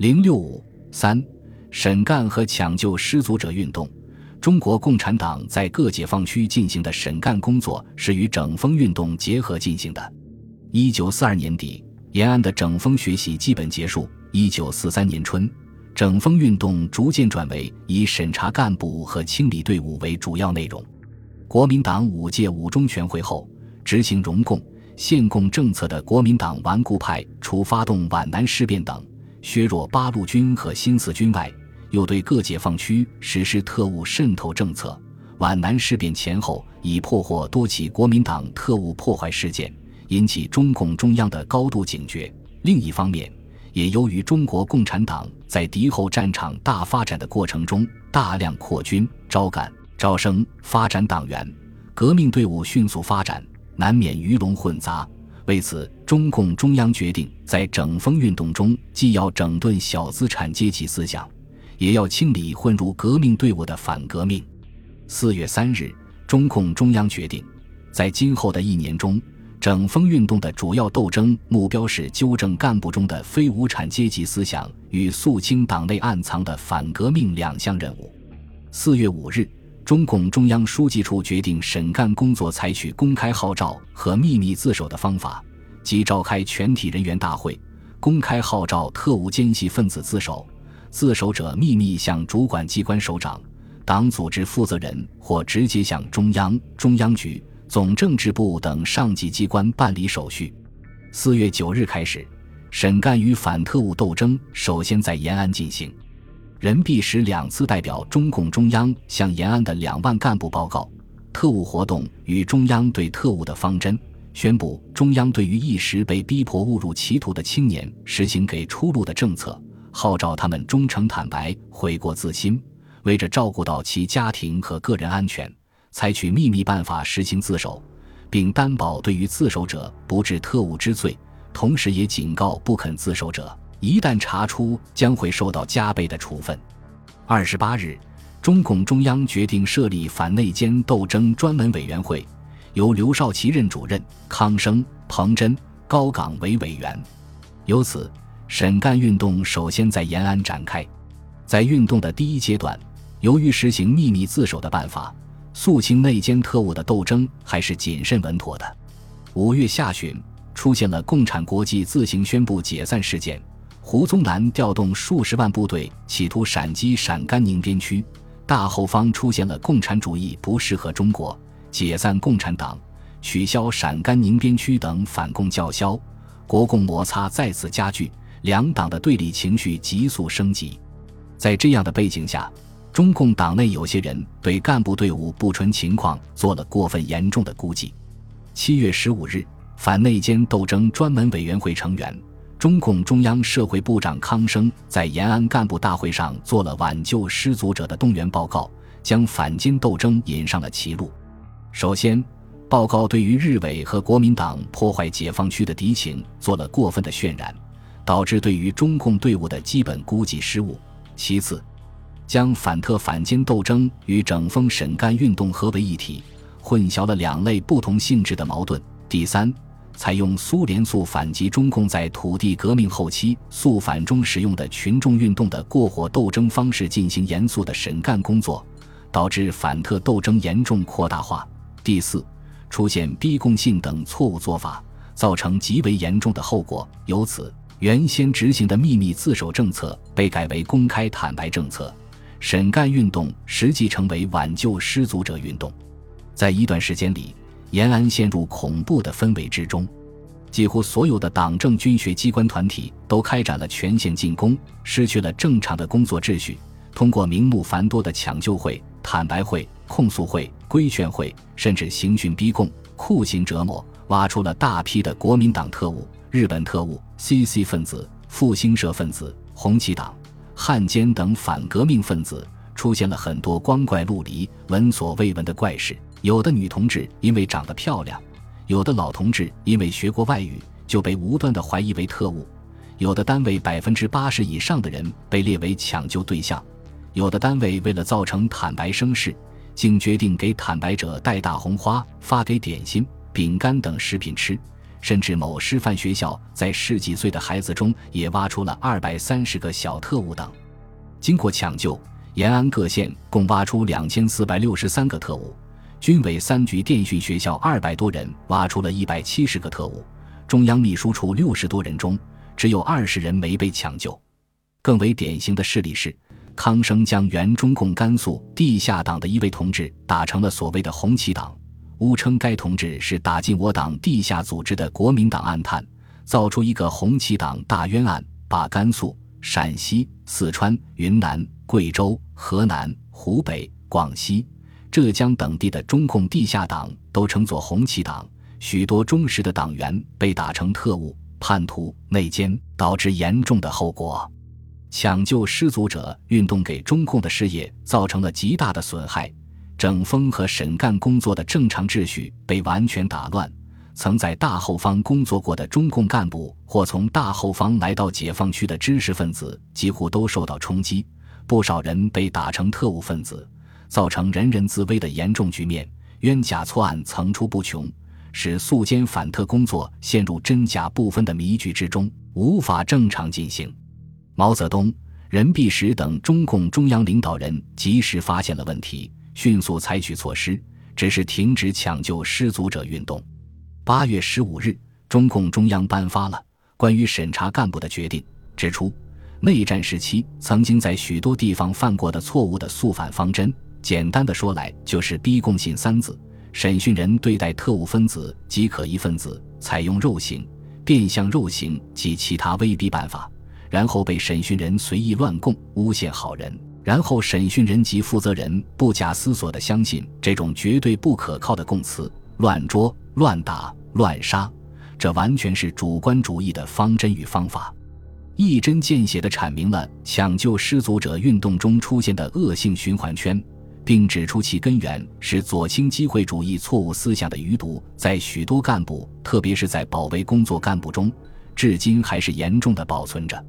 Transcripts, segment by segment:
零六五三，审干和抢救失足者运动。中国共产党在各解放区进行的审干工作是与整风运动结合进行的。一九四二年底，延安的整风学习基本结束。一九四三年春，整风运动逐渐转为以审查干部和清理队伍为主要内容。国民党五届五中全会后，执行荣共、限共政策的国民党顽固派，除发动皖南事变等削弱八路军和新四军外，又对各解放区实施特务渗透政策。皖南事变前后，已破获多起国民党特务破坏事件，引起中共中央的高度警觉。另一方面，也由于中国共产党在敌后战场大发展的过程中，大量扩军、招干、招生、发展党员，革命队伍迅速发展，难免鱼龙混杂。为此，中共中央决定在整风运动中，既要整顿小资产阶级思想。也要清理混入革命队伍的反革命。四月三日，中共中央决定，在今后的一年中，整风运动的主要斗争目标是纠正干部中的非无产阶级思想与肃清党内暗藏的反革命两项任务。四月五日，中共中央书记处决定审干工作采取公开号召和秘密自首的方法，即召开全体人员大会，公开号召特务奸细分子自首。自首者秘密向主管机关首长、党组织负责人或直接向中央、中央局、总政治部等上级机关办理手续。四月九日开始，审干与反特务斗争首先在延安进行。任弼时两次代表中共中央向延安的两万干部报告特务活动与中央对特务的方针，宣布中央对于一时被逼迫误入歧途的青年实行给出路的政策。号召他们忠诚坦白、悔过自新，为着照顾到其家庭和个人安全，采取秘密办法实行自首，并担保对于自首者不治特务之罪。同时，也警告不肯自首者，一旦查出，将会受到加倍的处分。二十八日，中共中央决定设立反内奸斗争专门委员会，由刘少奇任主任，康生、彭真、高岗为委员。由此。审干运动首先在延安展开，在运动的第一阶段，由于实行秘密自首的办法，肃清内奸特务的斗争还是谨慎稳妥的。五月下旬，出现了共产国际自行宣布解散事件，胡宗南调动数十万部队，企图闪击陕甘宁边区，大后方出现了共产主义不适合中国，解散共产党，取消陕甘宁边区等反共叫嚣，国共摩擦再次加剧。两党的对立情绪急速升级，在这样的背景下，中共党内有些人对干部队伍不纯情况做了过分严重的估计。七月十五日，反内奸斗争专门委员会成员、中共中央社会部长康生在延安干部大会上做了挽救失足者的动员报告，将反奸斗争引上了歧路。首先，报告对于日伪和国民党破坏解放区的敌情做了过分的渲染。导致对于中共队伍的基本估计失误。其次，将反特反奸斗争与整风审干运动合为一体，混淆了两类不同性质的矛盾。第三，采用苏联速反及中共在土地革命后期速反中使用的群众运动的过火斗争方式进行严肃的审干工作，导致反特斗争严重扩大化。第四，出现逼供性等错误做法，造成极为严重的后果。由此。原先执行的秘密自首政策被改为公开坦白政策，审干运动实际成为挽救失足者运动。在一段时间里，延安陷入恐怖的氛围之中，几乎所有的党政军学机关团体都开展了全线进攻，失去了正常的工作秩序。通过名目繁多的抢救会、坦白会、控诉会、规劝会，甚至刑讯逼供、酷刑折磨，挖出了大批的国民党特务。日本特务、CC 分子、复兴社分子、红旗党、汉奸等反革命分子，出现了很多光怪陆离、闻所未闻的怪事。有的女同志因为长得漂亮，有的老同志因为学过外语就被无端的怀疑为特务，有的单位百分之八十以上的人被列为抢救对象，有的单位为了造成坦白声势，竟决定给坦白者带大红花、发给点心、饼干等食品吃。甚至某师范学校在十几岁的孩子中也挖出了二百三十个小特务等。经过抢救，延安各县共挖出两千四百六十三个特务。军委三局电讯学校二百多人挖出了一百七十个特务，中央秘书处六十多人中只有二十人没被抢救。更为典型的事例是，康生将原中共甘肃地下党的一位同志打成了所谓的红旗党，诬称该同志是打进我党地下组织的国民党暗探，造出一个红旗党大冤案，把甘肃、陕西、四川、云南、贵州、河南、湖北、广西。浙江等地的中共地下党都称作红旗党，许多忠实的党员被打成特务、叛徒、内奸，导致严重的后果。抢救失足者运动给中共的事业造成了极大的损害，整风和审干工作的正常秩序被完全打乱。曾在大后方工作过的中共干部或从大后方来到解放区的知识分子几乎都受到冲击，不少人被打成特务分子。造成人人自危的严重局面，冤假错案层出不穷，使肃奸反特工作陷入真假不分的迷局之中，无法正常进行。毛泽东、任弼时等中共中央领导人及时发现了问题，迅速采取措施，只是停止抢救失足者运动。八月十五日，中共中央颁发了关于审查干部的决定，指出内战时期曾经在许多地方犯过的错误的肃反方针。简单的说来，就是逼供信三字。审讯人对待特务分子及可疑分子，采用肉刑、变相肉刑及其他威逼办法，然后被审讯人随意乱供、诬陷好人，然后审讯人及负责人不假思索地相信这种绝对不可靠的供词，乱捉、乱打、乱杀，这完全是主观主义的方针与方法，一针见血地阐明了抢救失足者运动中出现的恶性循环圈。并指出其根源是左倾机会主义错误思想的余毒，在许多干部，特别是在保卫工作干部中，至今还是严重的保存着。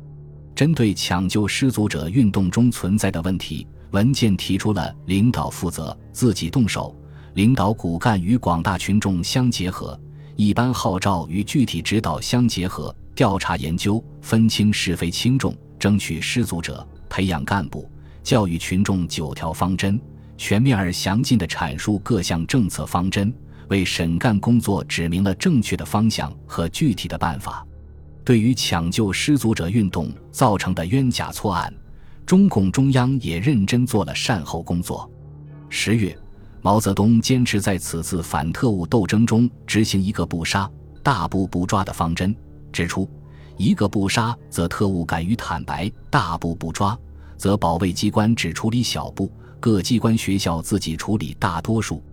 针对抢救失足者运动中存在的问题，文件提出了领导负责、自己动手、领导骨干与广大群众相结合、一般号召与具体指导相结合、调查研究、分清是非轻重、争取失足者、培养干部、教育群众九条方针。全面而详尽地阐述各项政策方针，为审干工作指明了正确的方向和具体的办法。对于抢救失足者运动造成的冤假错案，中共中央也认真做了善后工作。十月，毛泽东坚持在此次反特务斗争中执行一个不杀、大部不抓的方针，指出：一个不杀，则特务敢于坦白；大部不抓，则保卫机关只处理小部。各机关学校自己处理大多数。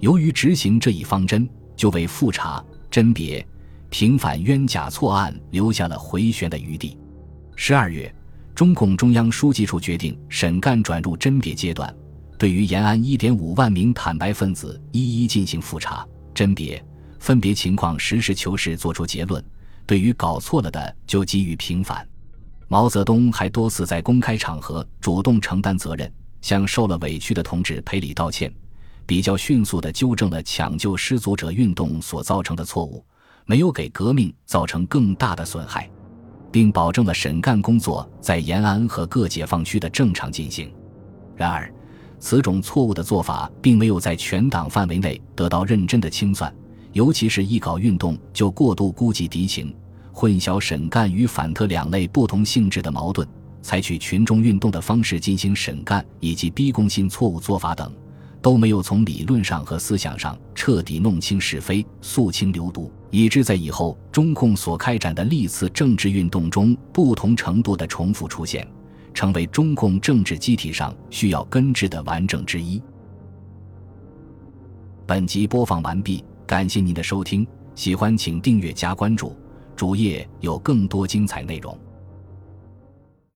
由于执行这一方针，就为复查、甄别、平反冤假错案留下了回旋的余地。十二月，中共中央书记处决定审干转入甄别阶段，对于延安一点五万名坦白分子一一进行复查、甄别，分别情况实事求是作出结论。对于搞错了的，就给予平反。毛泽东还多次在公开场合主动承担责任。向受了委屈的同志赔礼道歉，比较迅速地纠正了抢救失足者运动所造成的错误，没有给革命造成更大的损害，并保证了审干工作在延安和各解放区的正常进行。然而，此种错误的做法并没有在全党范围内得到认真的清算，尤其是一搞运动就过度估计敌情，混淆审干与反特两类不同性质的矛盾。采取群众运动的方式进行审干，以及逼供性错误做法等，都没有从理论上和思想上彻底弄清是非、肃清流毒，以致在以后中共所开展的历次政治运动中不同程度的重复出现，成为中共政治机体上需要根治的顽症之一。本集播放完毕，感谢您的收听，喜欢请订阅加关注，主页有更多精彩内容。